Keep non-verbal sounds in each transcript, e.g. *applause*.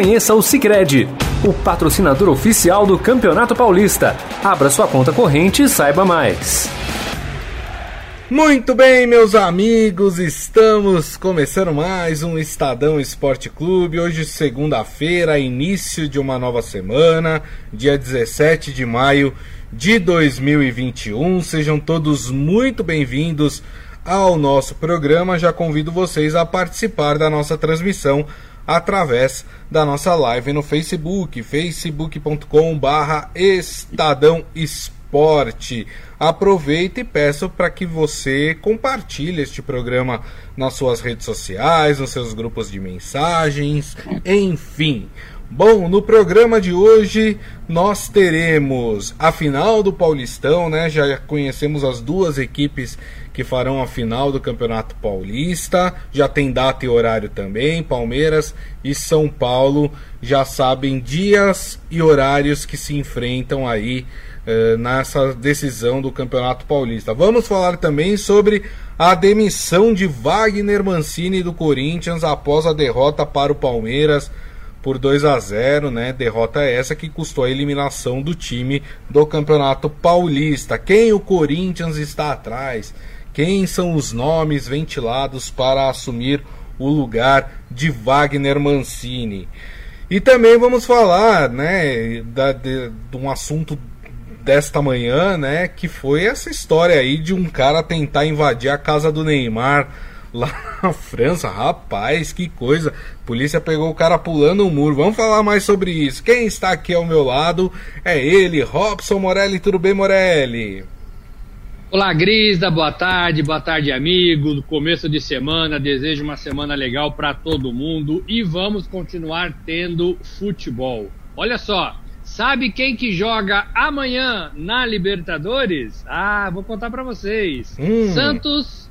Conheça o Sicredi, o patrocinador oficial do Campeonato Paulista. Abra sua conta corrente e saiba mais. Muito bem, meus amigos, estamos começando mais um Estadão Esporte Clube. Hoje, segunda-feira, início de uma nova semana, dia 17 de maio de 2021. Sejam todos muito bem-vindos ao nosso programa. Já convido vocês a participar da nossa transmissão através da nossa live no Facebook, facebook.com/barra Estadão Esporte. Aproveita e peço para que você compartilhe este programa nas suas redes sociais, nos seus grupos de mensagens, enfim. Bom, no programa de hoje nós teremos a final do Paulistão, né? Já conhecemos as duas equipes que farão a final do Campeonato Paulista. Já tem data e horário também. Palmeiras e São Paulo já sabem dias e horários que se enfrentam aí eh, nessa decisão do Campeonato Paulista. Vamos falar também sobre a demissão de Wagner Mancini do Corinthians após a derrota para o Palmeiras por 2 a 0, né? Derrota essa que custou a eliminação do time do Campeonato Paulista. Quem o Corinthians está atrás? Quem são os nomes ventilados para assumir o lugar de Wagner Mancini? E também vamos falar, né, da, de, de um assunto desta manhã, né, que foi essa história aí de um cara tentar invadir a casa do Neymar *laughs* lá na França. Rapaz, que coisa. A polícia pegou o cara pulando o muro. Vamos falar mais sobre isso. Quem está aqui ao meu lado é ele, Robson Morelli. Tudo bem, Morelli? Olá, Grisa, boa tarde, boa tarde, amigo. Começo de semana, desejo uma semana legal para todo mundo e vamos continuar tendo futebol. Olha só, sabe quem que joga amanhã na Libertadores? Ah, vou contar para vocês. Hum. Santos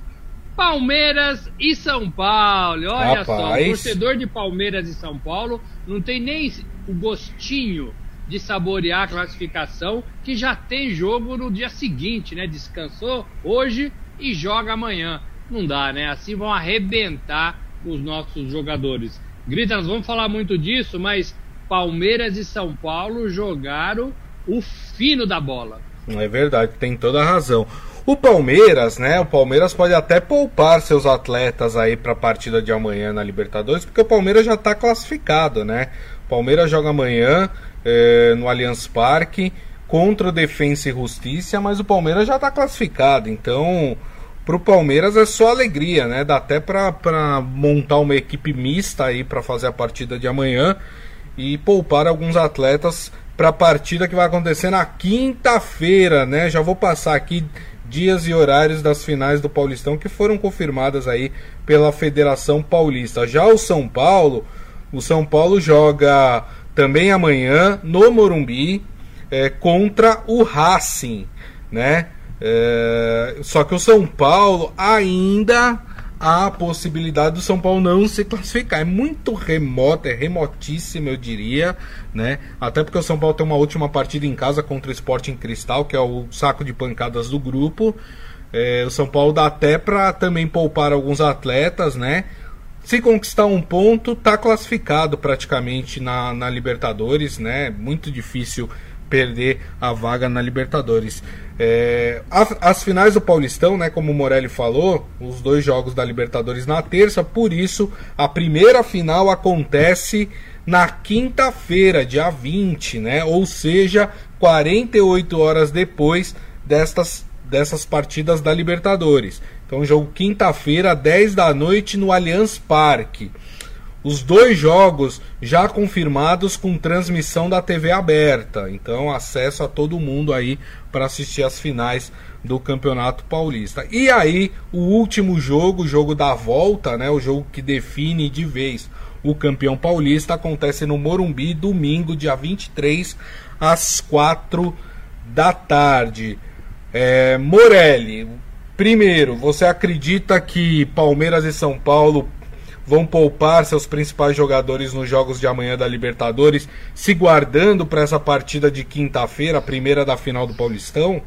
Palmeiras e São Paulo. Olha Rapaz. só, torcedor de Palmeiras e São Paulo não tem nem o gostinho de saborear a classificação, que já tem jogo no dia seguinte, né? Descansou hoje e joga amanhã. Não dá, né? Assim vão arrebentar os nossos jogadores. Grita, nós vamos falar muito disso, mas Palmeiras e São Paulo jogaram o fino da bola. É verdade, tem toda a razão. O Palmeiras, né? O Palmeiras pode até poupar seus atletas aí para a partida de amanhã na Libertadores, porque o Palmeiras já está classificado, né? O Palmeiras joga amanhã é, no Allianz Parque contra o Defensa e Justiça, mas o Palmeiras já está classificado, então para o Palmeiras é só alegria, né? Dá até para montar uma equipe mista aí para fazer a partida de amanhã e poupar alguns atletas para a partida que vai acontecer na quinta-feira, né? Já vou passar aqui dias e horários das finais do Paulistão que foram confirmadas aí pela Federação Paulista. Já o São Paulo, o São Paulo joga também amanhã no Morumbi é, contra o Racing, né? É, só que o São Paulo ainda há a possibilidade do São Paulo não se classificar. É muito remota, é remotíssimo, eu diria, né? Até porque o São Paulo tem uma última partida em casa contra o Sporting Cristal, que é o saco de pancadas do grupo. É, o São Paulo dá até para também poupar alguns atletas, né? Se conquistar um ponto, tá classificado praticamente na, na Libertadores, né? Muito difícil perder a vaga na Libertadores. É, as, as, finais do Paulistão, né, como o Morelli falou, os dois jogos da Libertadores na terça, por isso a primeira final acontece na quinta-feira, dia 20, né? Ou seja, 48 horas depois destas, dessas partidas da Libertadores. Então, jogo quinta-feira, 10 da noite no Allianz Parque. Os dois jogos já confirmados com transmissão da TV aberta. Então, acesso a todo mundo aí para assistir as finais do Campeonato Paulista. E aí, o último jogo, o jogo da volta, né, o jogo que define de vez o campeão paulista, acontece no Morumbi, domingo, dia 23, às 4 da tarde. É, Morelli, primeiro, você acredita que Palmeiras e São Paulo vão poupar seus principais jogadores nos jogos de amanhã da Libertadores, se guardando para essa partida de quinta-feira, a primeira da final do Paulistão?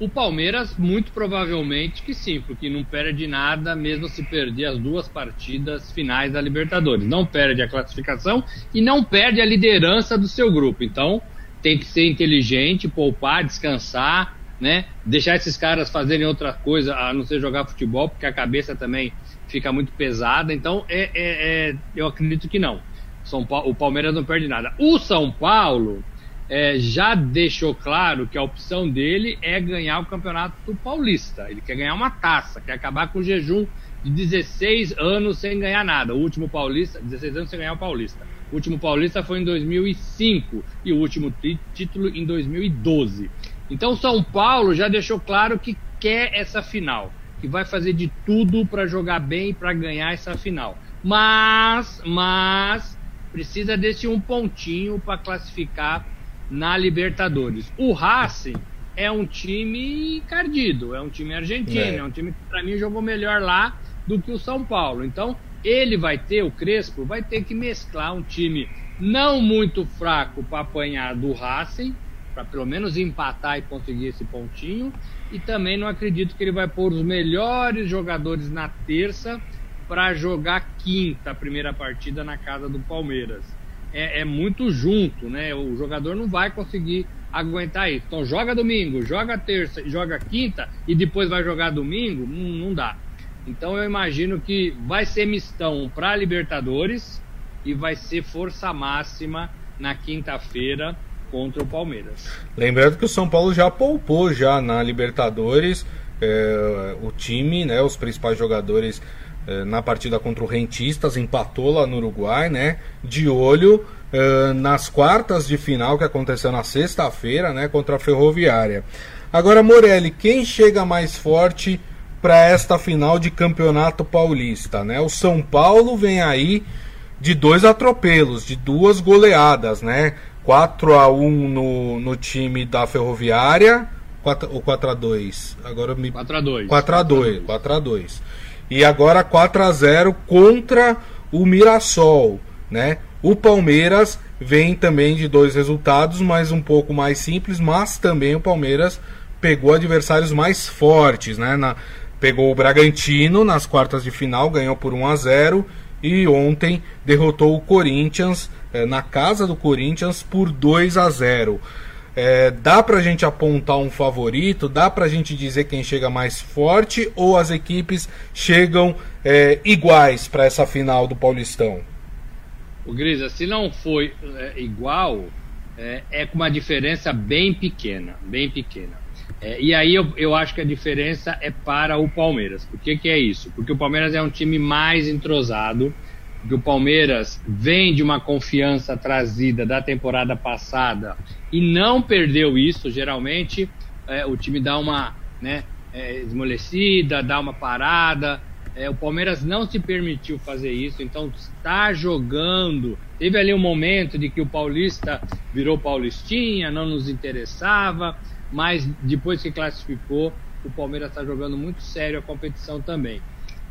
O Palmeiras, muito provavelmente que sim, porque não perde nada, mesmo se perder as duas partidas finais da Libertadores. Não perde a classificação e não perde a liderança do seu grupo. Então, tem que ser inteligente, poupar, descansar, né? Deixar esses caras fazerem outra coisa a não ser jogar futebol, porque a cabeça também fica muito pesada. Então, é, é, é eu acredito que não. São o Palmeiras não perde nada. O São Paulo é, já deixou claro que a opção dele é ganhar o Campeonato Paulista. Ele quer ganhar uma taça, quer acabar com o jejum de 16 anos sem ganhar nada. O último Paulista, 16 anos sem ganhar o Paulista. O último Paulista foi em 2005 e o último título em 2012. Então São Paulo já deixou claro que quer essa final, que vai fazer de tudo para jogar bem e para ganhar essa final. Mas, mas precisa desse um pontinho para classificar na Libertadores. O Racing é um time encardido, é um time argentino, é, é um time que para mim jogou melhor lá do que o São Paulo. Então, ele vai ter, o Crespo, vai ter que mesclar um time não muito fraco para apanhar do Racing, para pelo menos empatar e conseguir esse pontinho. E também não acredito que ele vai pôr os melhores jogadores na terça para jogar quinta, a primeira partida na casa do Palmeiras é, é, muito junto, né? O jogador não vai conseguir aguentar isso. Então joga domingo, joga terça, joga quinta e depois vai jogar domingo, não, não dá. Então eu imagino que vai ser mistão para Libertadores e vai ser força máxima na quinta-feira contra o Palmeiras. Lembrando que o São Paulo já poupou já na Libertadores é, o time, né? Os principais jogadores eh, na partida contra o Rentistas, empatou lá no Uruguai, né? De olho uh, nas quartas de final que aconteceu na sexta-feira, né? Contra a Ferroviária. Agora, Morelli, quem chega mais forte para esta final de Campeonato Paulista, né? O São Paulo vem aí de dois atropelos, de duas goleadas, né? 4 a 1 no, no time da Ferroviária, 4 ou 4 a 2. Agora me 4 a 2. 4 a 2, 4 a 2. E agora 4 a 0 contra o Mirassol, né? O Palmeiras vem também de dois resultados, mas um pouco mais simples, mas também o Palmeiras pegou adversários mais fortes, né? Na, pegou o Bragantino nas quartas de final, ganhou por 1 a 0 e ontem derrotou o Corinthians eh, na casa do Corinthians por 2 a 0. É, dá pra gente apontar um favorito? Dá pra gente dizer quem chega mais forte? Ou as equipes chegam é, iguais para essa final do Paulistão? O Grisa, se não foi é, igual, é, é, com uma diferença bem pequena, bem pequena. É, e aí eu, eu acho que a diferença é para o Palmeiras. Por que, que é isso? Porque o Palmeiras é um time mais entrosado, que o Palmeiras vem de uma confiança trazida da temporada passada e não perdeu isso. Geralmente é, o time dá uma né, é, esmolecida, dá uma parada. É, o Palmeiras não se permitiu fazer isso, então está jogando. Teve ali um momento de que o Paulista virou Paulistinha, não nos interessava, mas depois que classificou, o Palmeiras está jogando muito sério a competição também.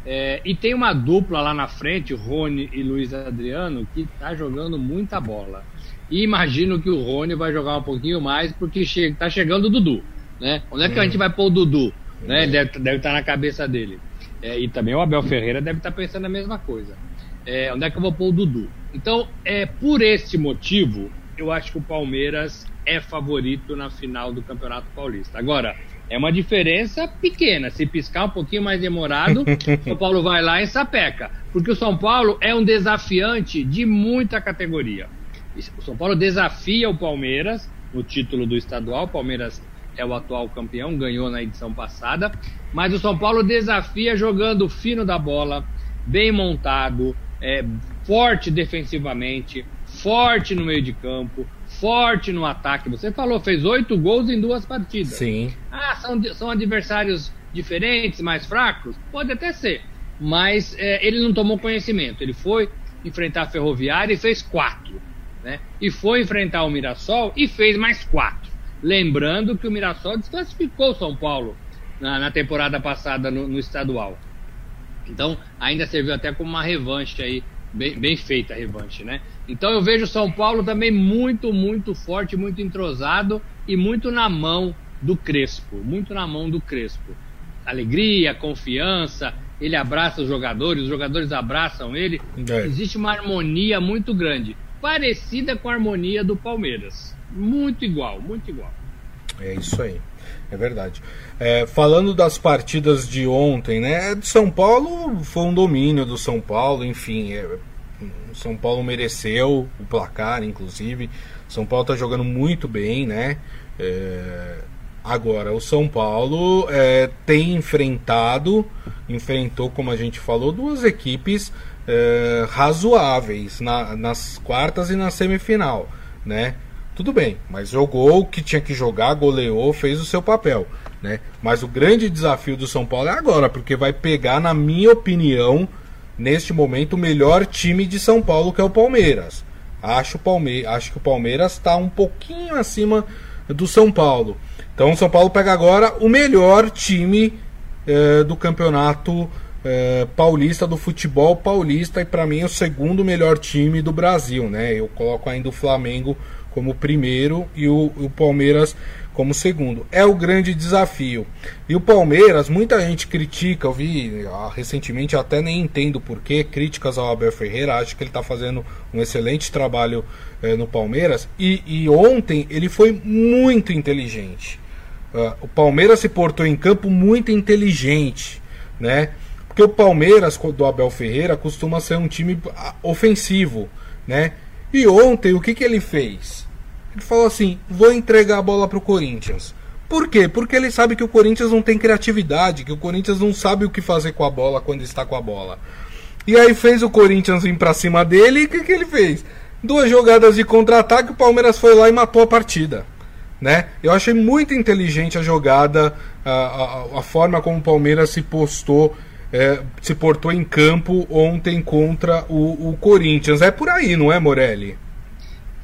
É, e tem uma dupla lá na frente, Rony e Luiz Adriano, que tá jogando muita bola. E imagino que o Rony vai jogar um pouquinho mais, porque che tá chegando o Dudu. Né? Onde é que hum. a gente vai pôr o Dudu? Né? Hum. Deve, deve estar tá na cabeça dele. É, e também o Abel Ferreira deve estar tá pensando a mesma coisa. É, onde é que eu vou pôr o Dudu? Então, é, por este motivo, eu acho que o Palmeiras é favorito na final do Campeonato Paulista. Agora, é uma diferença pequena. Se piscar um pouquinho mais demorado, o *laughs* São Paulo vai lá e sapeca. Porque o São Paulo é um desafiante de muita categoria. O São Paulo desafia o Palmeiras no título do estadual. O Palmeiras é o atual campeão, ganhou na edição passada. Mas o São Paulo desafia jogando fino da bola, bem montado, é, forte defensivamente, forte no meio de campo, forte no ataque. Você falou, fez oito gols em duas partidas. Sim. Ah, são, são adversários diferentes, mais fracos? Pode até ser. Mas é, ele não tomou conhecimento. Ele foi enfrentar a Ferroviária e fez quatro. Né? E foi enfrentar o Mirassol e fez mais quatro. Lembrando que o Mirassol desclassificou o São Paulo na, na temporada passada no, no, estadual. Então, ainda serviu até como uma revanche aí, bem, bem feita a revanche, né? Então eu vejo São Paulo também muito, muito forte, muito entrosado e muito na mão do Crespo, muito na mão do Crespo. Alegria, confiança, ele abraça os jogadores, os jogadores abraçam ele. É. Existe uma harmonia muito grande, parecida com a harmonia do Palmeiras. Muito igual, muito igual. É isso aí, é verdade. É, falando das partidas de ontem, né? De São Paulo foi um domínio do São Paulo, enfim. É, o São Paulo mereceu o placar, inclusive. São Paulo está jogando muito bem, né? É, agora, o São Paulo é, tem enfrentado, enfrentou, como a gente falou, duas equipes é, razoáveis na, nas quartas e na semifinal, né? Tudo bem, mas jogou o que tinha que jogar, goleou, fez o seu papel, né? Mas o grande desafio do São Paulo é agora, porque vai pegar, na minha opinião, neste momento, o melhor time de São Paulo, que é o Palmeiras. Acho, Palme acho que o Palmeiras está um pouquinho acima do São Paulo. Então o São Paulo pega agora o melhor time eh, do campeonato eh, paulista, do futebol paulista, e para mim o segundo melhor time do Brasil. Né? Eu coloco ainda o Flamengo como primeiro e o, o Palmeiras como segundo. É o grande desafio. E o Palmeiras, muita gente critica, eu vi ah, recentemente, até nem entendo porquê, críticas ao Abel Ferreira, acho que ele está fazendo um excelente trabalho eh, no Palmeiras. E, e, ontem ele foi muito inteligente. Uh, o Palmeiras se portou em campo muito inteligente, né? Porque o Palmeiras do Abel Ferreira costuma ser um time ah, ofensivo, né? E ontem o que, que ele fez? Falou assim: vou entregar a bola pro Corinthians. Por quê? Porque ele sabe que o Corinthians não tem criatividade, que o Corinthians não sabe o que fazer com a bola quando está com a bola. E aí fez o Corinthians vir para cima dele e o que, que ele fez? Duas jogadas de contra-ataque, o Palmeiras foi lá e matou a partida. Né? Eu achei muito inteligente a jogada, a, a, a forma como o Palmeiras se postou, é, se portou em campo ontem contra o, o Corinthians. É por aí, não é, Morelli?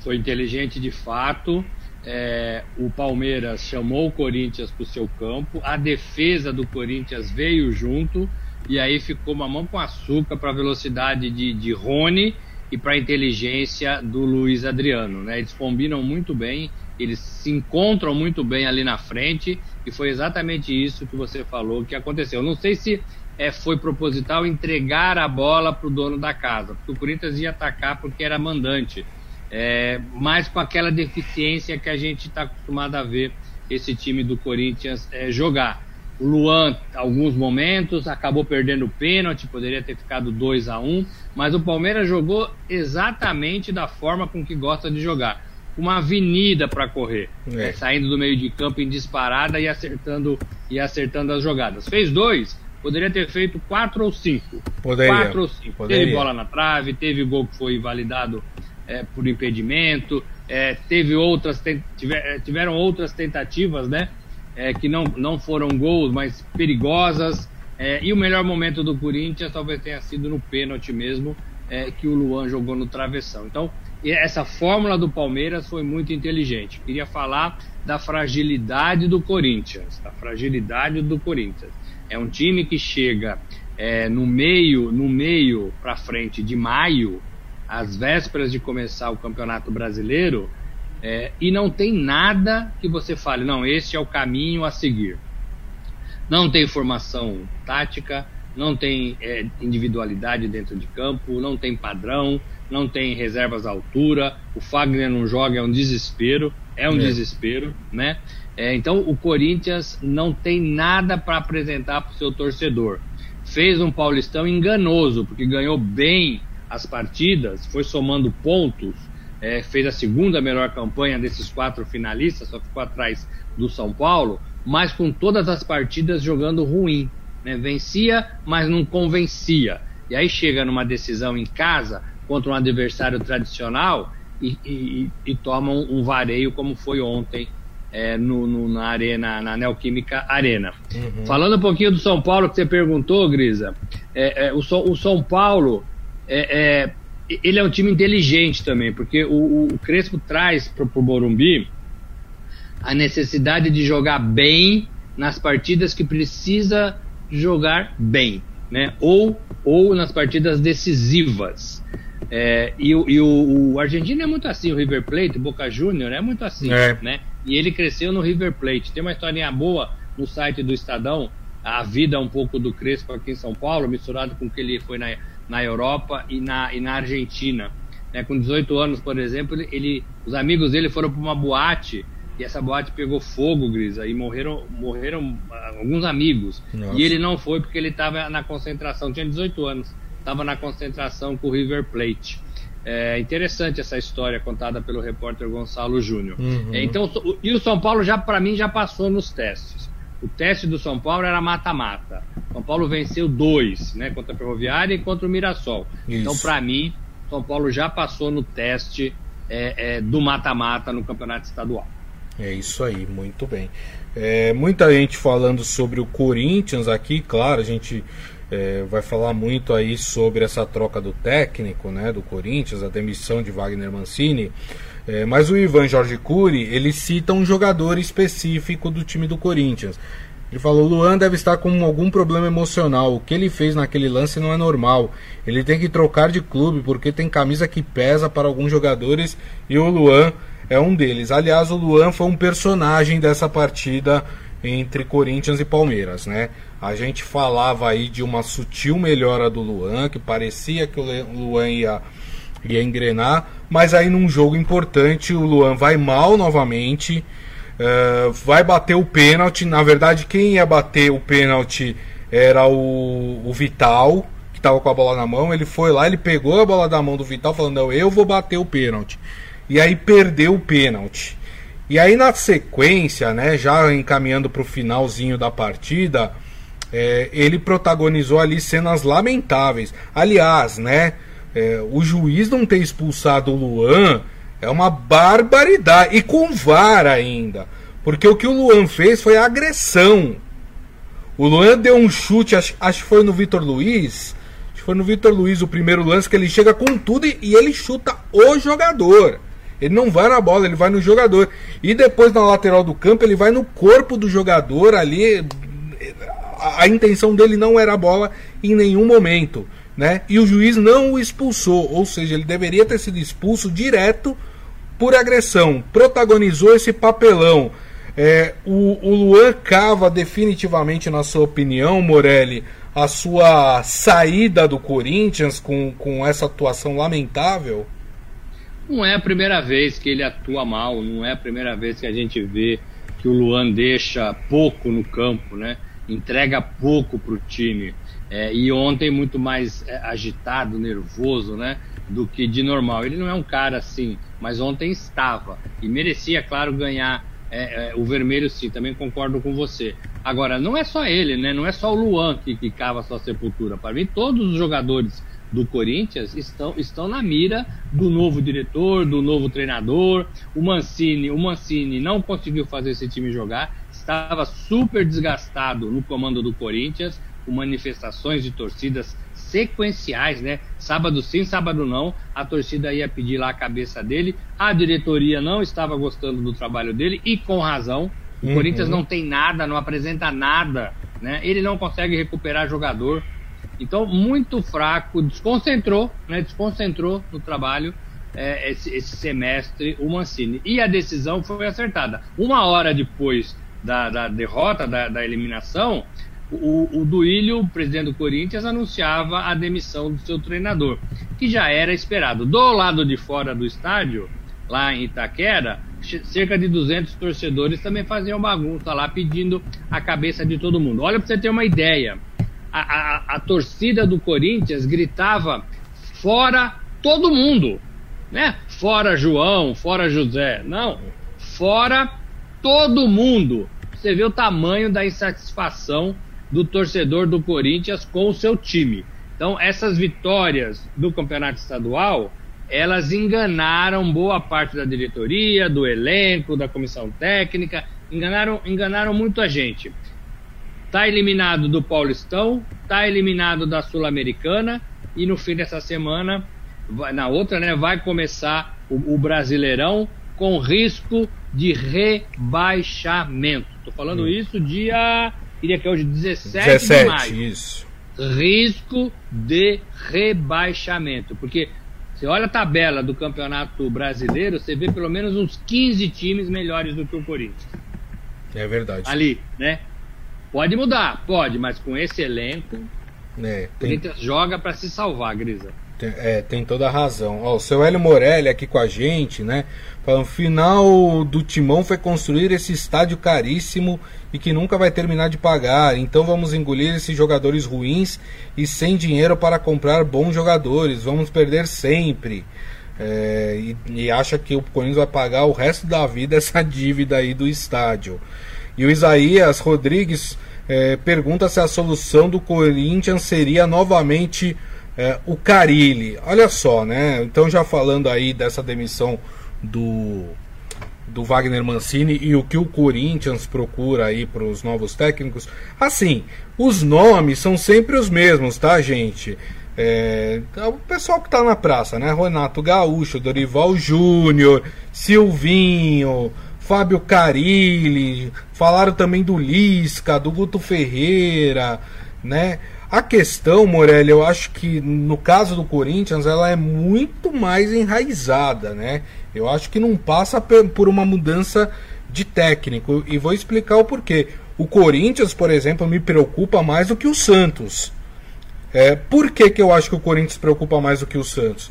Foi inteligente de fato. É, o Palmeiras chamou o Corinthians para o seu campo, a defesa do Corinthians veio junto e aí ficou uma mão com açúcar para a velocidade de, de Rony e para a inteligência do Luiz Adriano. Né? Eles combinam muito bem, eles se encontram muito bem ali na frente e foi exatamente isso que você falou que aconteceu. Não sei se é, foi proposital entregar a bola para o dono da casa, porque o Corinthians ia atacar porque era mandante é, mas com aquela deficiência que a gente está acostumado a ver esse time do Corinthians é, jogar. O Luan, alguns momentos, acabou perdendo o pênalti, poderia ter ficado 2 a 1 um, mas o Palmeiras jogou exatamente da forma com que gosta de jogar. Uma avenida para correr, é. É, saindo do meio de campo em disparada e acertando, e acertando as jogadas. Fez dois, poderia ter feito quatro ou cinco. Poderia. Quatro ou cinco. Poderia. Teve bola na trave, teve gol que foi invalidado é, por impedimento, é, teve outras, tiver, é, tiveram outras tentativas, né? É, que não, não foram gols, mas perigosas. É, e o melhor momento do Corinthians talvez tenha sido no pênalti mesmo, é, que o Luan jogou no travessão. Então, essa fórmula do Palmeiras foi muito inteligente. Queria falar da fragilidade do Corinthians, da fragilidade do Corinthians. É um time que chega no meio, no meio para frente de maio, às vésperas de começar o Campeonato Brasileiro, é, e não tem nada que você fale, não, este é o caminho a seguir. Não tem formação tática, não tem é, individualidade dentro de campo, não tem padrão, não tem reservas à altura, o Fagner não joga, é um desespero, é um é. desespero, né? É, então o Corinthians não tem nada para apresentar para o seu torcedor. Fez um Paulistão enganoso, porque ganhou bem as partidas, foi somando pontos, é, fez a segunda melhor campanha desses quatro finalistas, só ficou atrás do São Paulo, mas com todas as partidas jogando ruim. Né? Vencia, mas não convencia. E aí chega numa decisão em casa contra um adversário tradicional e, e, e toma um, um, vareio como foi ontem é, no, no, na arena, na Neoquímica Arena. Uhum. Falando um pouquinho do São Paulo que você perguntou, Grisa, é, é, o, o São Paulo é, é, ele é um time inteligente também, porque o, o Crespo traz para o Morumbi a necessidade de jogar bem nas partidas que precisa jogar bem, né? Ou, ou nas partidas decisivas. É, e, e o, o, Argentina é muito assim, o River Plate, o Boca Júnior é muito assim, é. né? e ele cresceu no River Plate. Tem uma historinha boa no site do Estadão, a vida um pouco do Crespo aqui em São Paulo, misturado com o que ele foi na, na Europa e na, e na Argentina. É, com 18 anos, por exemplo, ele, os amigos dele foram para uma boate e essa boate pegou fogo, Grisa, e morreram, morreram ah, alguns amigos. Nossa. E ele não foi porque ele estava na concentração, tinha 18 anos, estava na concentração com o River Plate. É interessante essa história contada pelo repórter Gonçalo Júnior. Uhum. Então, e o São Paulo já para mim já passou nos testes. O teste do São Paulo era mata-mata. São Paulo venceu dois, né, contra a Ferroviária e contra o Mirassol. Isso. Então, para mim, São Paulo já passou no teste é, é, do mata-mata no Campeonato Estadual. É isso aí, muito bem. É, muita gente falando sobre o Corinthians aqui, claro, a gente é, vai falar muito aí sobre essa troca do técnico, né, do Corinthians, a demissão de Wagner Mancini. É, mas o Ivan Jorge Cury, ele cita um jogador específico do time do Corinthians. Ele falou: Luan deve estar com algum problema emocional. O que ele fez naquele lance não é normal. Ele tem que trocar de clube porque tem camisa que pesa para alguns jogadores e o Luan é um deles. Aliás, o Luan foi um personagem dessa partida entre Corinthians e Palmeiras, né? A gente falava aí de uma sutil melhora do Luan, que parecia que o Luan ia, ia engrenar, mas aí num jogo importante o Luan vai mal novamente, uh, vai bater o pênalti. Na verdade, quem ia bater o pênalti era o, o Vital, que estava com a bola na mão. Ele foi lá, ele pegou a bola da mão do Vital, falando: Não, eu vou bater o pênalti. E aí perdeu o pênalti. E aí na sequência, né, já encaminhando para o finalzinho da partida, é, ele protagonizou ali cenas lamentáveis. Aliás, né, é, o juiz não ter expulsado o Luan é uma barbaridade. E com VAR ainda. Porque o que o Luan fez foi agressão. O Luan deu um chute, acho, acho que foi no Vitor Luiz. Acho que foi no Vitor Luiz o primeiro lance que ele chega com tudo e, e ele chuta o jogador. Ele não vai na bola, ele vai no jogador. E depois na lateral do campo, ele vai no corpo do jogador ali. A, a intenção dele não era a bola em nenhum momento. Né? E o juiz não o expulsou, ou seja, ele deveria ter sido expulso direto por agressão. Protagonizou esse papelão. É, o, o Luan cava definitivamente, na sua opinião, Morelli, a sua saída do Corinthians com, com essa atuação lamentável? Não é a primeira vez que ele atua mal, não é a primeira vez que a gente vê que o Luan deixa pouco no campo, né? Entrega pouco para o time. É, e ontem muito mais é, agitado, nervoso, né? Do que de normal. Ele não é um cara assim, mas ontem estava e merecia, claro, ganhar é, é, o vermelho sim, também concordo com você. Agora, não é só ele, né? Não é só o Luan que, que cava sua sepultura. Para mim, todos os jogadores do Corinthians estão, estão na mira do novo diretor, do novo treinador. O Mancini, o Mancini não conseguiu fazer esse time jogar, estava super desgastado no comando do Corinthians, com manifestações de torcidas sequenciais, né? Sábado sim, sábado não. A torcida ia pedir lá a cabeça dele. A diretoria não estava gostando do trabalho dele e com razão. O uhum. Corinthians não tem nada, não apresenta nada, né? Ele não consegue recuperar jogador. Então, muito fraco, desconcentrou, né, desconcentrou no trabalho é, esse, esse, semestre o Mancini. E a decisão foi acertada. Uma hora depois da, da derrota, da, da, eliminação, o, o Duílio, presidente do Corinthians, anunciava a demissão do seu treinador, que já era esperado. Do lado de fora do estádio, lá em Itaquera, cerca de 200 torcedores também faziam bagunça lá pedindo a cabeça de todo mundo. Olha para você ter uma ideia a, a, a torcida do Corinthians gritava fora todo mundo, né? Fora João, fora José. Não, fora todo mundo. Você vê o tamanho da insatisfação do torcedor do Corinthians com o seu time. Então, essas vitórias do campeonato estadual, elas enganaram boa parte da diretoria, do elenco, da comissão técnica, enganaram, enganaram muita gente. Está eliminado do Paulistão, está eliminado da Sul-Americana e no fim dessa semana, na outra, né, vai começar o, o Brasileirão com risco de rebaixamento. Estou falando isso dia, queria que é hoje 17, 17 de maio. Isso. Risco de rebaixamento, porque Você olha a tabela do Campeonato Brasileiro, você vê pelo menos uns 15 times melhores do que o Corinthians. É verdade. Ali, né? Pode mudar, pode, mas com esse elenco, é, tem... o Corinthians joga para se salvar, Grisa. Tem, é, tem toda a razão. Ó, o seu Hélio Morelli aqui com a gente, né? Falando, final do Timão foi construir esse estádio caríssimo e que nunca vai terminar de pagar. Então vamos engolir esses jogadores ruins e sem dinheiro para comprar bons jogadores. Vamos perder sempre. É, e, e acha que o Corinthians vai pagar o resto da vida *laughs* essa dívida aí do estádio. E o Isaías Rodrigues é, pergunta se a solução do Corinthians seria novamente é, o Carilli, olha só, né? Então já falando aí dessa demissão do do Wagner Mancini e o que o Corinthians procura aí para os novos técnicos. Assim, os nomes são sempre os mesmos, tá, gente? É, o pessoal que tá na praça, né? Renato Gaúcho, Dorival Júnior, Silvinho, Fábio Carilli, falaram também do Lisca, do Guto Ferreira, né? A questão, Morelli, eu acho que no caso do Corinthians ela é muito mais enraizada, né? Eu acho que não passa por uma mudança de técnico e vou explicar o porquê. O Corinthians, por exemplo, me preocupa mais do que o Santos. É, por que, que eu acho que o Corinthians preocupa mais do que o Santos?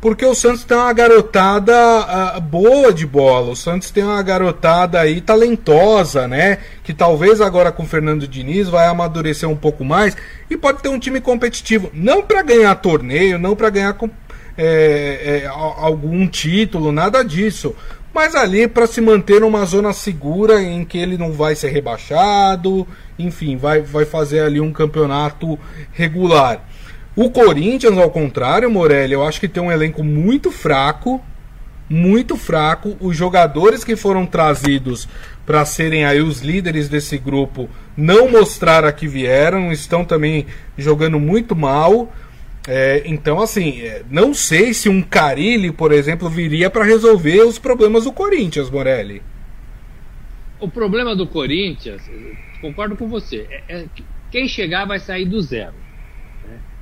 Porque o Santos tem uma garotada uh, boa de bola. O Santos tem uma garotada aí talentosa, né? Que talvez agora com o Fernando Diniz vai amadurecer um pouco mais e pode ter um time competitivo. Não para ganhar torneio, não para ganhar é, é, algum título, nada disso. Mas ali para se manter numa zona segura em que ele não vai ser rebaixado, enfim, vai, vai fazer ali um campeonato regular. O Corinthians, ao contrário, Morelli, eu acho que tem um elenco muito fraco, muito fraco. Os jogadores que foram trazidos para serem aí os líderes desse grupo não mostraram a que vieram, estão também jogando muito mal. É, então, assim, é, não sei se um Carilli, por exemplo, viria para resolver os problemas do Corinthians, Morelli. O problema do Corinthians, concordo com você, é, é quem chegar vai sair do zero.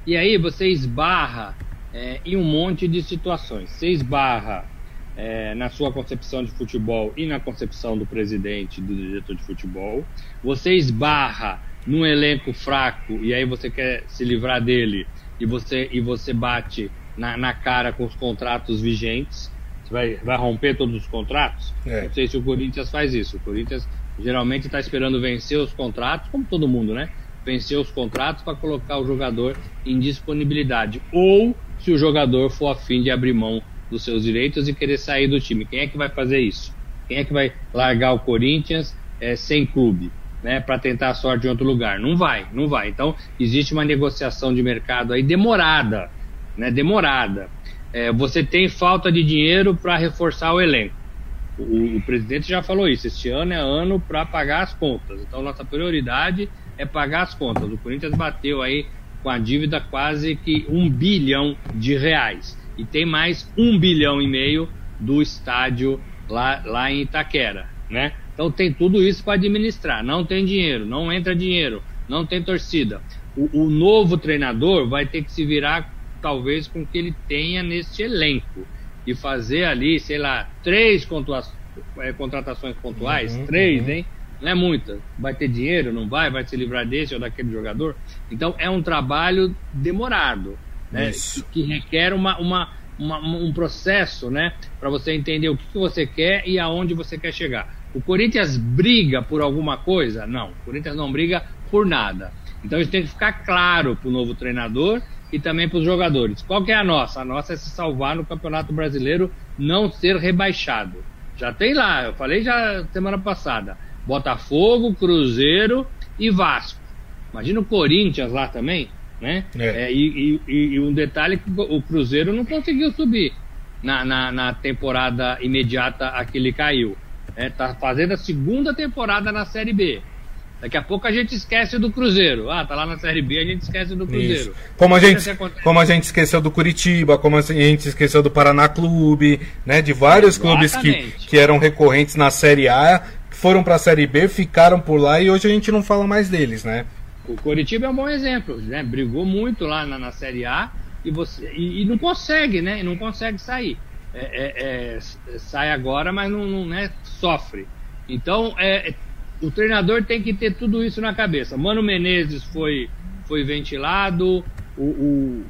E aí você esbarra é, em um monte de situações. Você esbarra é, na sua concepção de futebol e na concepção do presidente, do diretor de futebol. Você esbarra num elenco fraco e aí você quer se livrar dele e você, e você bate na, na cara com os contratos vigentes. Você vai, vai romper todos os contratos? É. Não sei se o Corinthians faz isso. O Corinthians geralmente está esperando vencer os contratos, como todo mundo, né? Vencer os contratos para colocar o jogador em disponibilidade. Ou se o jogador for afim de abrir mão dos seus direitos e querer sair do time. Quem é que vai fazer isso? Quem é que vai largar o Corinthians é, sem clube? Né, para tentar a sorte em outro lugar. Não vai, não vai. Então, existe uma negociação de mercado aí demorada, né, demorada. É, você tem falta de dinheiro para reforçar o elenco. O, o, presidente já falou isso. Este ano é ano para pagar as contas. Então, nossa prioridade é pagar as contas. O Corinthians bateu aí com a dívida quase que um bilhão de reais. E tem mais um bilhão e meio do estádio lá, lá em Itaquera, né? Então tem tudo isso para administrar. Não tem dinheiro, não entra dinheiro, não tem torcida. O, o, novo treinador vai ter que se virar, talvez, com o que ele tenha neste elenco. E fazer ali, sei lá, três é, contratações pontuais, uhum, três, uhum. hein? Não é muita. Vai ter dinheiro, não vai, vai se livrar desse ou daquele jogador. Então é um trabalho demorado, né? Que, que, requer uma, uma, uma, um processo, né? Para você entender o que, que você quer e aonde você quer chegar. O Corinthians briga por alguma coisa? Não. O Corinthians não briga por nada. Então isso tem que ficar claro para o novo treinador e também para os jogadores. Qual que é a nossa? A nossa é se salvar no Campeonato Brasileiro, não ser rebaixado. Já tem lá, eu falei já semana passada Botafogo, Cruzeiro e Vasco. Imagina o Corinthians lá também, né? É. É, e, e, e, um detalhe que o Cruzeiro não conseguiu subir na, na, na temporada imediata a que ele caiu. É, tá fazendo a segunda temporada na Série B. Daqui a pouco a gente esquece do Cruzeiro. Ah, tá lá na Série B, a gente esquece do Cruzeiro. Como a, gente, como a gente esqueceu do Curitiba, como a gente esqueceu do Paraná Clube, né? De vários Exatamente. clubes que, que eram recorrentes na Série A foram para a Série B, ficaram por lá e hoje a gente não fala mais deles, né? O Coritiba é um bom exemplo, né? Brigou muito lá na, na Série A e, você e, e não consegue, né? E não consegue sair. É, é, é, sai agora, mas não, não né, sofre. Então, é, o treinador tem que ter tudo isso na cabeça. Mano Menezes foi, foi ventilado, o, o,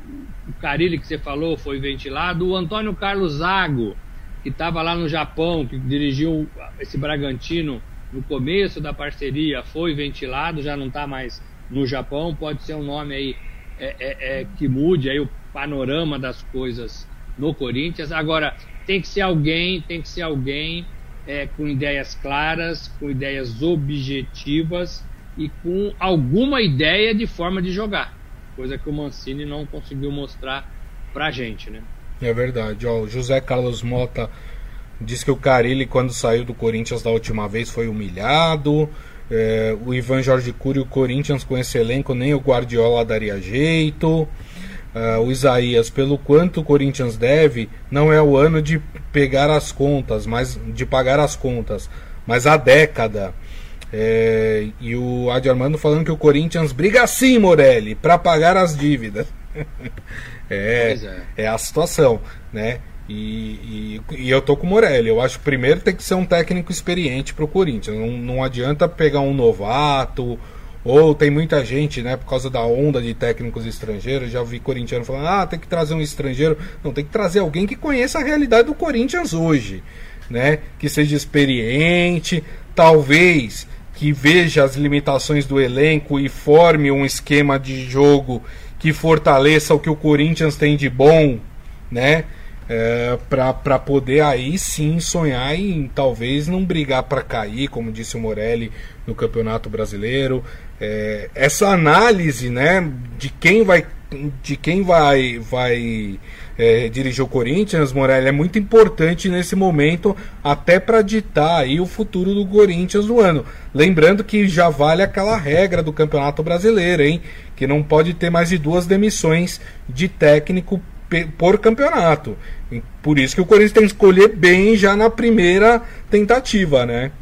o Carilli que você falou foi ventilado, o Antônio Carlos Zago, que estava lá no Japão, que dirigiu esse Bragantino no começo da parceria, foi ventilado, já não está mais no Japão, pode ser um nome aí é, é, é, que mude aí o panorama das coisas no Corinthians. Agora, tem que ser alguém, tem que ser alguém é, com ideias claras, com ideias objetivas e com alguma ideia de forma de jogar, coisa que o Mancini não conseguiu mostrar pra gente, né? É verdade. Ó, o José Carlos Mota diz que o Carilli, quando saiu do Corinthians da última vez, foi humilhado. É, o Ivan Jorge Cury, o Corinthians com esse elenco, nem o Guardiola daria jeito. Uh, o Isaías, pelo quanto o Corinthians deve, não é o ano de pegar as contas, mas de pagar as contas, mas a década. É, e o Adi Armando falando que o Corinthians briga sim, Morelli, para pagar as dívidas. *laughs* é, é, é. a situação, né? E, e, e, eu tô com o Morelli. Eu acho que primeiro tem que ser um técnico experiente para o Corinthians. Não, não adianta pegar um novato ou tem muita gente, né, por causa da onda de técnicos estrangeiros, já ouvi corintiano falando: "Ah, tem que trazer um estrangeiro". Não, tem que trazer alguém que conheça a realidade do Corinthians hoje, né? Que seja experiente, talvez que veja as limitações do elenco e forme um esquema de jogo que fortaleça o que o Corinthians tem de bom, né? É, para poder aí sim sonhar em talvez não brigar para cair, como disse o Morelli no Campeonato Brasileiro, é, essa análise né, de quem vai, de quem vai, vai é, dirigir o Corinthians, Morelli, é muito importante nesse momento, até para ditar aí o futuro do Corinthians no ano. Lembrando que já vale aquela regra do Campeonato Brasileiro, hein? Que não pode ter mais de duas demissões de técnico por campeonato. Por isso que o Corinthians tem que escolher bem já na primeira tentativa, né?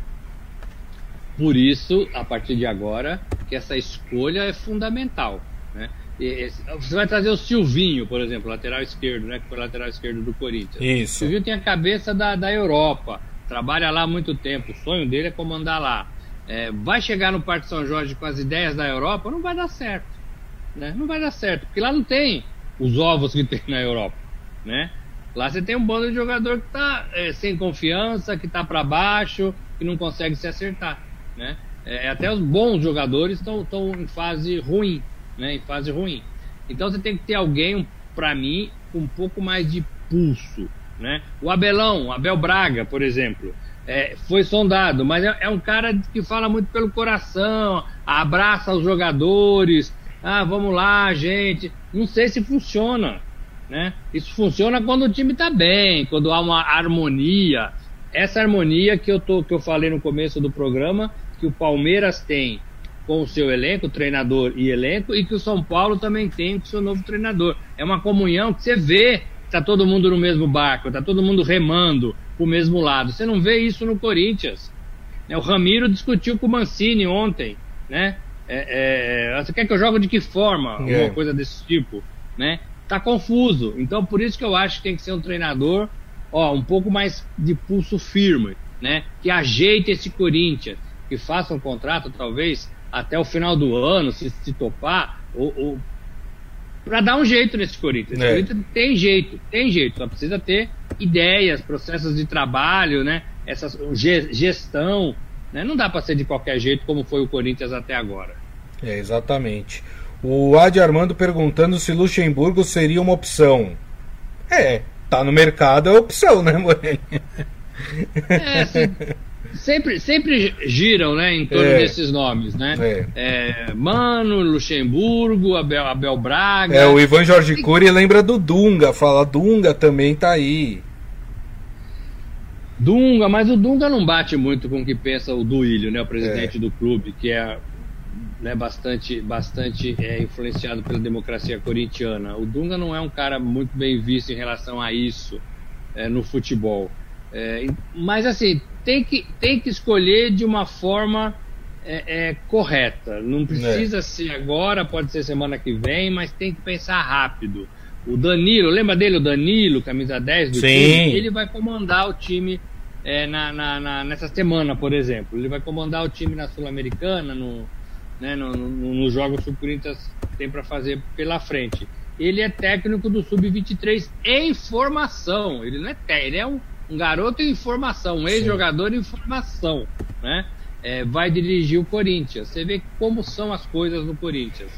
Por isso, a partir de agora, que essa escolha é fundamental. Você vai trazer o Silvinho, por exemplo, lateral esquerdo, né? Que foi lateral esquerdo do Corinthians. Isso. O Silvinho tem a cabeça da, da Europa, trabalha lá há muito tempo, o sonho dele é comandar lá. É, vai chegar no Parque São Jorge com as ideias da Europa, não vai dar certo. Né? Não vai dar certo, porque lá não tem os ovos que tem na Europa. Né? Lá você tem um bando de jogador que está é, sem confiança, que está para baixo, que não consegue se acertar né? É, até os bons jogadores estão em fase ruim, né? Em fase ruim. Então você tem que ter alguém, para mim, com um pouco mais de pulso, né? O Abelão, Abel Braga, por exemplo, é, foi sondado, mas é, é, um cara que fala muito pelo coração, abraça os jogadores, ah, vamos lá, gente. Não sei se funciona, né? Isso funciona quando o time está bem, quando há uma harmonia. Essa harmonia que eu tô, que eu falei no começo do programa, que o Palmeiras tem com o seu elenco, treinador e elenco, e que o São Paulo também tem com o seu novo treinador. É uma comunhão que você vê está todo mundo no mesmo barco, está todo mundo remando para o mesmo lado. Você não vê isso no Corinthians. O Ramiro discutiu com o Mancini ontem, né? É, é, você quer que eu jogue de que forma? É. coisa desse tipo, né? Tá confuso. Então, por isso que eu acho que tem que ser um treinador, ó, um pouco mais de pulso firme, né? Que ajeite esse Corinthians que faça um contrato, talvez, até o final do ano, se, se topar, ou, ou para dar um jeito nesse Corinthians. É. Corinthians tem jeito, tem jeito, só precisa ter ideias, processos de trabalho, né? Essa gestão, né? Não dá para ser de qualquer jeito como foi o Corinthians até agora. É, exatamente. O Adi Armando perguntando se Luxemburgo seria uma opção. É, tá no mercado é opção, né, Morelli? É, se, *laughs* sempre, sempre giram né, em torno é. desses nomes, né? É. É, Mano, Luxemburgo, Abel, Abel Braga. É, o Ivan Jorge Cury lembra do Dunga, fala Dunga também tá aí. Dunga, mas o Dunga não bate muito com o que pensa o Duílio, né, o presidente é. do clube, que é né, bastante, bastante é, influenciado pela democracia corintiana. O Dunga não é um cara muito bem visto em relação a isso é, no futebol. É, mas assim, tem que, tem que escolher de uma forma é, é, correta. Não precisa é. ser agora, pode ser semana que vem, mas tem que pensar rápido. o Danilo, lembra dele, o Danilo, camisa 10 do Sim. time? Ele vai comandar o time é, na, na, na, nessa semana, por exemplo. Ele vai comandar o time na Sul-Americana, no, né, no, no, nos jogos que o Corinthians tem para fazer pela frente. Ele é técnico do Sub-23 em formação. Ele não é técnico, ele é um, um garoto em formação, um ex-jogador em formação. Né? É, vai dirigir o Corinthians. Você vê como são as coisas no Corinthians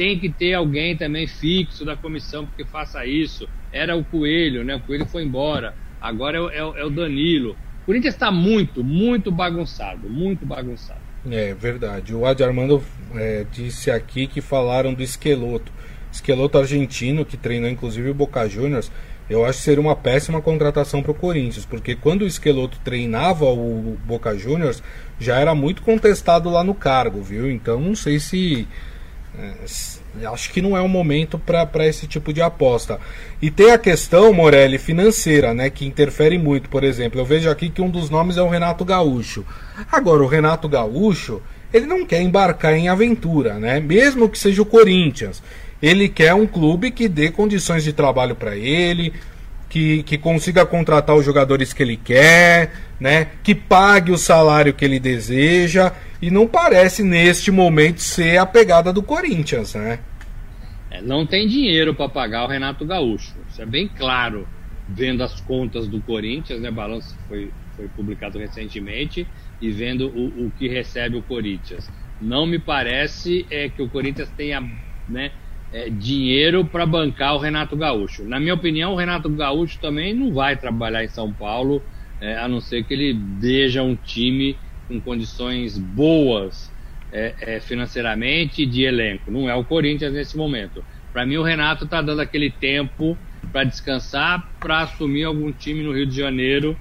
tem que ter alguém também fixo da comissão porque faça isso. Era o Coelho, né? O Coelho foi embora. Agora é o, é é o Danilo. O Corinthians está muito, muito bagunçado, muito bagunçado. É verdade. O Adi Armando é, disse aqui que falaram do Esqueloto. Esqueloto argentino, que treinou inclusive o Boca Juniors. Eu acho que seria uma péssima contratação para o Corinthians, porque quando o Esqueloto treinava o Boca Juniors, já era muito contestado lá no cargo, viu? Então não sei se é, acho que não é o momento para esse tipo de aposta. E tem a questão, Morelli, financeira, né? Que interfere muito. Por exemplo, eu vejo aqui que um dos nomes é o Renato Gaúcho. Agora, o Renato Gaúcho, ele não quer embarcar em aventura, né? Mesmo que seja o Corinthians. Ele quer um clube que dê condições de trabalho para ele, que, que consiga contratar os jogadores que ele quer, né? Que pague o salário que ele deseja e não parece neste momento ser a pegada do Corinthians, né? É, não tem dinheiro para pagar o Renato Gaúcho. Isso é bem claro, vendo as contas do Corinthians, né? Balanço foi, foi publicado recentemente e vendo o, o que recebe o Corinthians. Não me parece é, que o Corinthians tenha né, é, dinheiro para bancar o Renato Gaúcho. Na minha opinião, o Renato Gaúcho também não vai trabalhar em São Paulo, é, a não ser que ele veja um time com condições boas é, é, financeiramente de elenco. Não é o Corinthians nesse momento. Para mim, o Renato está dando aquele tempo para descansar, para assumir algum time no Rio de Janeiro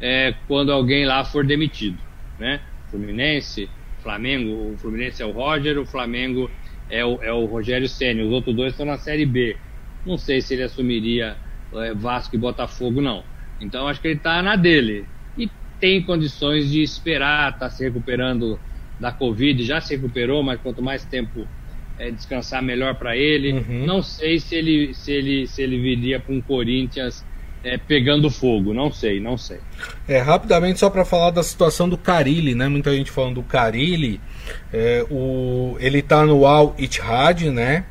é, quando alguém lá for demitido. Né? Fluminense, Flamengo, o Fluminense é o Roger, o Flamengo é o, é o Rogério Senna, os outros dois estão na Série B. Não sei se ele assumiria é, Vasco e Botafogo, não. Então acho que ele está na dele. E tem condições de esperar, está se recuperando da Covid, já se recuperou, mas quanto mais tempo é, descansar, melhor para ele. Uhum. Não sei se ele, se ele, se ele viria para um Corinthians é, pegando fogo, não sei, não sei. É, rapidamente, só para falar da situação do Carilli, né? Muita gente falando do Carilli. É, o, ele está no Al Ittihad, né?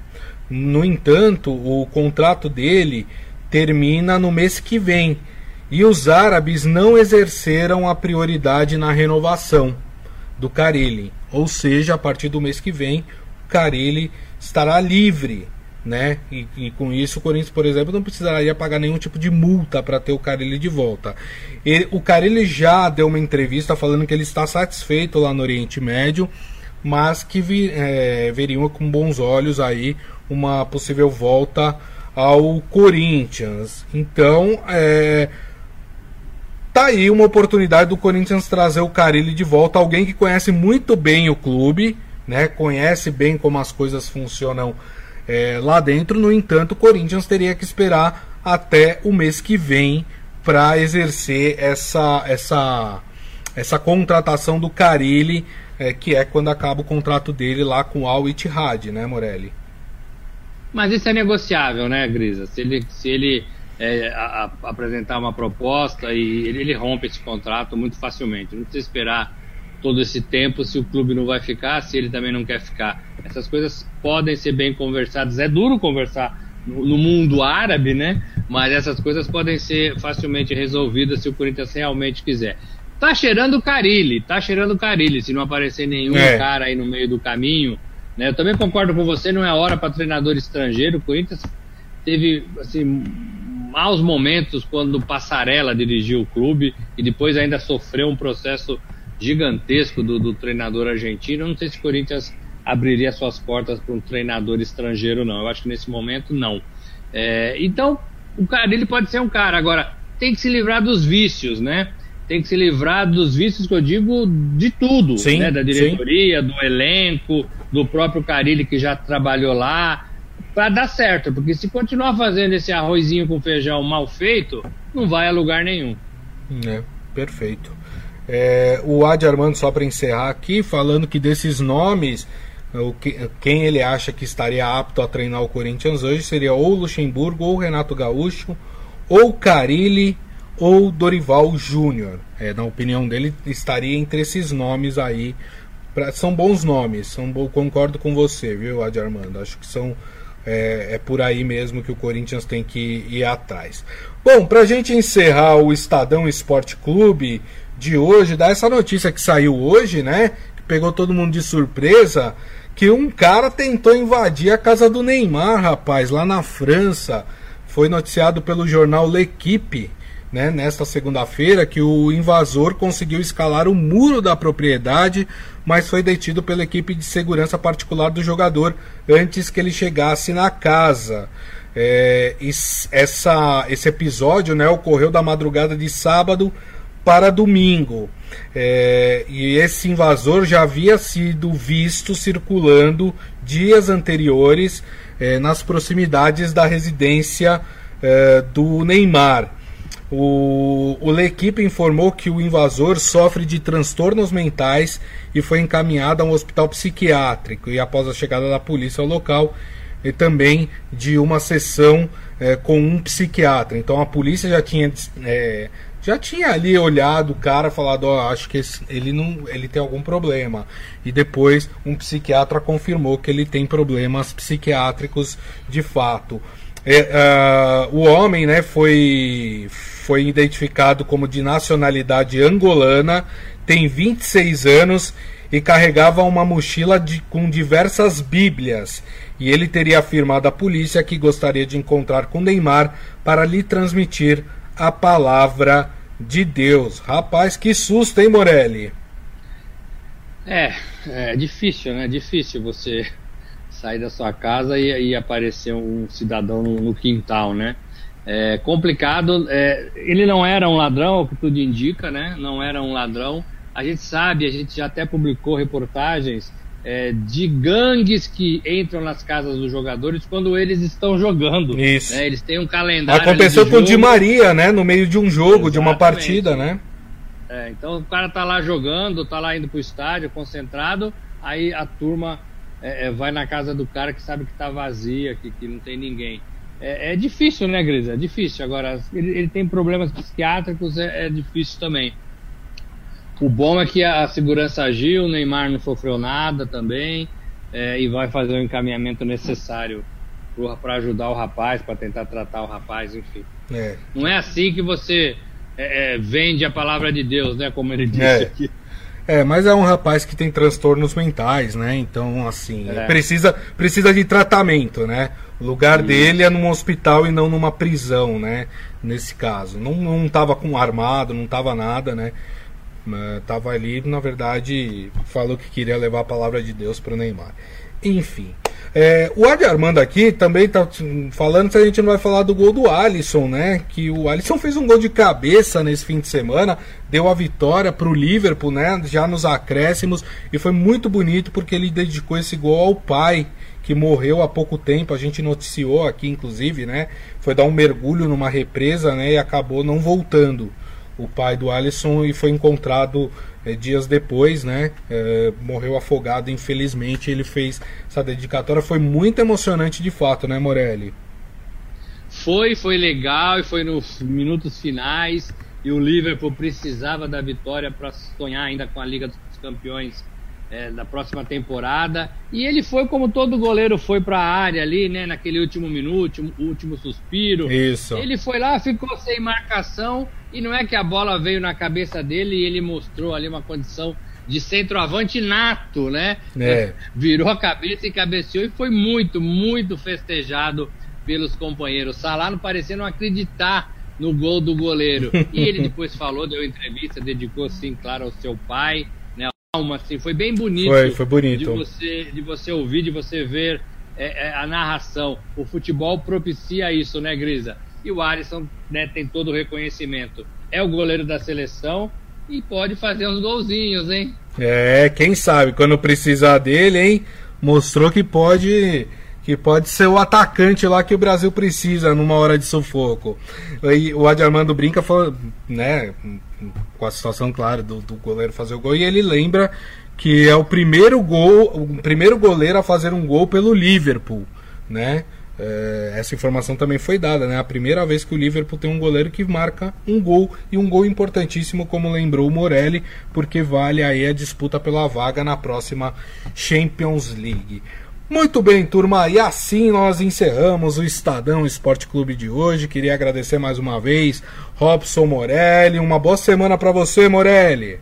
No entanto, o contrato dele termina no mês que vem. E os árabes não exerceram a prioridade na renovação do Carilli. Ou seja, a partir do mês que vem, o Carilli estará livre né? E, e, com isso o Corinthians, por exemplo, não precisaria pagar nenhum tipo de multa para ter o Carilli de volta. Ele, o Carilli já deu uma entrevista falando que ele está satisfeito lá no Oriente Médio, mas que vi, é, veriam com bons olhos aí uma possível volta ao Corinthians. Então, é, tá aí uma oportunidade do Corinthians trazer o Carilli de volta, alguém que conhece muito bem o clube, né? Conhece bem como as coisas funcionam é, lá dentro. No entanto, o Corinthians teria que esperar até o mês que vem para exercer essa, essa, essa contratação do Carilli, é, que é quando acaba o contrato dele lá com o Al Ittihad, né, Morelli? Mas isso é negociável, né, Grisa? Se ele, se ele é, a, a, apresentar uma proposta e ele, ele rompe esse contrato muito facilmente. Não precisa esperar todo esse tempo se o clube não vai ficar, se ele também não quer ficar. Essas coisas podem ser bem conversadas. É duro conversar no mundo árabe, né? Mas essas coisas podem ser facilmente resolvidas se o Corinthians realmente quiser. Tá cheirando o Carilli, tá cheirando o Carilli. Se não aparecer nenhum é. cara aí no meio do caminho, né? Eu também concordo com você, não é hora para treinador estrangeiro. O Corinthians teve assim maus momentos quando o Passarella dirigiu o clube e depois ainda sofreu um processo gigantesco do, do treinador argentino. Eu não sei se o Corinthians abriria suas portas para um treinador estrangeiro, não. Eu acho que nesse momento, não. É, então, o cara pode ser um cara. Agora, tem que se livrar dos vícios, né? Tem que se livrar dos vícios que eu digo de tudo, sim, né? Da diretoria, sim. do elenco, do próprio Carilli que já trabalhou lá, para dar certo. Porque se continuar fazendo esse arrozinho com feijão mal feito, não vai a lugar nenhum. É, perfeito. É, o Adi Armando, só para encerrar aqui, falando que desses nomes, o que, quem ele acha que estaria apto a treinar o Corinthians hoje seria ou Luxemburgo, ou Renato Gaúcho, ou Carilli, ou Dorival Júnior. É, na opinião dele, estaria entre esses nomes aí. Pra, são bons nomes, são, concordo com você, viu, Adi Armando? Acho que são é, é, por aí mesmo que o Corinthians tem que ir atrás. Bom, para a gente encerrar o Estadão Esporte Clube de hoje, dar essa notícia que saiu hoje, né? Que pegou todo mundo de surpresa, que um cara tentou invadir a casa do Neymar, rapaz, lá na França. Foi noticiado pelo jornal L'Equipe né, nesta segunda-feira que o invasor conseguiu escalar o muro da propriedade, mas foi detido pela equipe de segurança particular do jogador antes que ele chegasse na casa. É, essa, esse episódio né, ocorreu da madrugada de sábado para domingo. É, e esse invasor já havia sido visto circulando dias anteriores é, nas proximidades da residência é, do Neymar. O, o L'Equipe informou que o invasor sofre de transtornos mentais e foi encaminhado a um hospital psiquiátrico. E após a chegada da polícia ao local, e também de uma sessão é, com um psiquiatra. Então a polícia já tinha, é, já tinha ali olhado o cara, falado, ó, oh, acho que esse, ele não, ele tem algum problema. E depois um psiquiatra confirmou que ele tem problemas psiquiátricos de fato. É, uh, o homem, né, foi foi identificado como de nacionalidade angolana, tem 26 anos e carregava uma mochila de, com diversas Bíblias. E ele teria afirmado à polícia que gostaria de encontrar com Neymar para lhe transmitir a palavra de Deus. Rapaz, que susto, hein, Morelli? É, é difícil, né? Difícil você sair da sua casa e, e aparecer um cidadão no, no quintal, né? É complicado. É, ele não era um ladrão, o que tudo indica, né? Não era um ladrão. A gente sabe, a gente já até publicou reportagens é, de gangues que entram nas casas dos jogadores quando eles estão jogando. Isso. Né? Eles têm um calendário. Aconteceu com o Di Maria, né? No meio de um jogo, Exatamente. de uma partida, né? É, então o cara tá lá jogando, tá lá indo pro estádio, concentrado, aí a turma é, é, vai na casa do cara que sabe que tá vazia, que, que não tem ninguém. É, é difícil, né, Grisa? É difícil. Agora, ele, ele tem problemas psiquiátricos, é, é, difícil também. O bom é que a, segurança agiu, o Neymar não sofreu nada também, é, e vai fazer o encaminhamento necessário para ajudar o rapaz, para tentar tratar o rapaz, enfim. É. Não é assim que você é, é, vende a palavra de Deus, né? Como ele disse é. aqui. É, mas é um rapaz que tem transtornos mentais, né? Então, assim, é. precisa, precisa de tratamento, né? O lugar Sim. dele é num hospital e não numa prisão, né? Nesse caso. Não, não tava com armado, não tava nada, né? Tava ali, na verdade, falou que queria levar a palavra de Deus para o Neymar. Enfim. É, o Adi Armando aqui também tá falando se a gente não vai falar do gol do Alisson, né? Que o Alisson fez um gol de cabeça nesse fim de semana, deu a vitória para o Liverpool, né? Já nos acréscimos e foi muito bonito porque ele dedicou esse gol ao pai que morreu há pouco tempo. A gente noticiou aqui, inclusive, né? Foi dar um mergulho numa represa, né? E acabou não voltando o pai do Alisson e foi encontrado é, dias depois, né? É, morreu afogado, infelizmente. Ele fez essa dedicatória. Foi muito emocionante de fato, né, Morelli? Foi, foi legal e foi nos minutos finais. E o Liverpool precisava da vitória para sonhar ainda com a Liga dos Campeões é, da próxima temporada. E ele foi como todo goleiro foi para a área ali, né? Naquele último minuto, último suspiro. Isso. Ele foi lá, ficou sem marcação e não é que a bola veio na cabeça dele e ele mostrou ali uma condição de centroavante nato, né? É. *laughs* Virou a cabeça e cabeceou e foi muito, muito festejado pelos companheiros. Salah não parecia não acreditar no gol do goleiro. E ele *laughs* depois falou, deu entrevista, dedicou sim, claro, ao seu pai alma, assim, foi bem bonito. Foi, foi bonito. De você, de você ouvir, de você ver é, é, a narração. O futebol propicia isso, né, Grisa? E o Alisson né, tem todo o reconhecimento. É o goleiro da seleção e pode fazer uns golzinhos, hein? É, quem sabe, quando precisar dele, hein? Mostrou que pode que pode ser o atacante lá que o Brasil precisa numa hora de sufoco. E o Adi Armando brinca, né, com a situação, claro, do, do goleiro fazer o gol, e ele lembra que é o primeiro gol, o primeiro goleiro a fazer um gol pelo Liverpool, né? É, essa informação também foi dada, né? A primeira vez que o Liverpool tem um goleiro que marca um gol e um gol importantíssimo, como lembrou o Morelli, porque vale aí a disputa pela vaga na próxima Champions League. Muito bem, turma, e assim nós encerramos o Estadão Esporte Clube de hoje. Queria agradecer mais uma vez Robson Morelli. Uma boa semana para você, Morelli.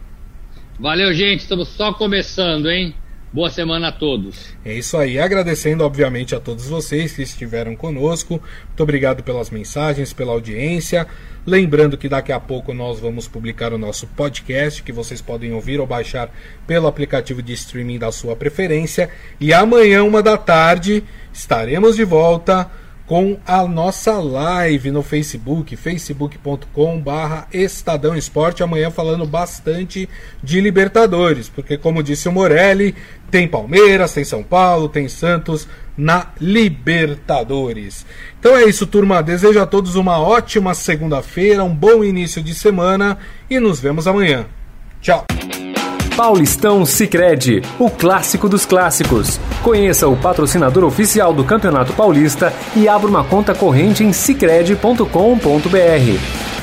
Valeu, gente. Estamos só começando, hein? Boa semana a todos. É isso aí. Agradecendo, obviamente, a todos vocês que estiveram conosco. Muito obrigado pelas mensagens, pela audiência. Lembrando que daqui a pouco nós vamos publicar o nosso podcast, que vocês podem ouvir ou baixar pelo aplicativo de streaming da sua preferência. E amanhã, uma da tarde, estaremos de volta com a nossa live no Facebook, facebook.com barra Estadão Esporte, amanhã falando bastante de Libertadores, porque como disse o Morelli, tem Palmeiras, tem São Paulo, tem Santos na Libertadores. Então é isso, turma. Desejo a todos uma ótima segunda-feira, um bom início de semana e nos vemos amanhã. Tchau! Paulistão Sicredi, o clássico dos clássicos. Conheça o patrocinador oficial do Campeonato Paulista e abra uma conta corrente em sicredi.com.br.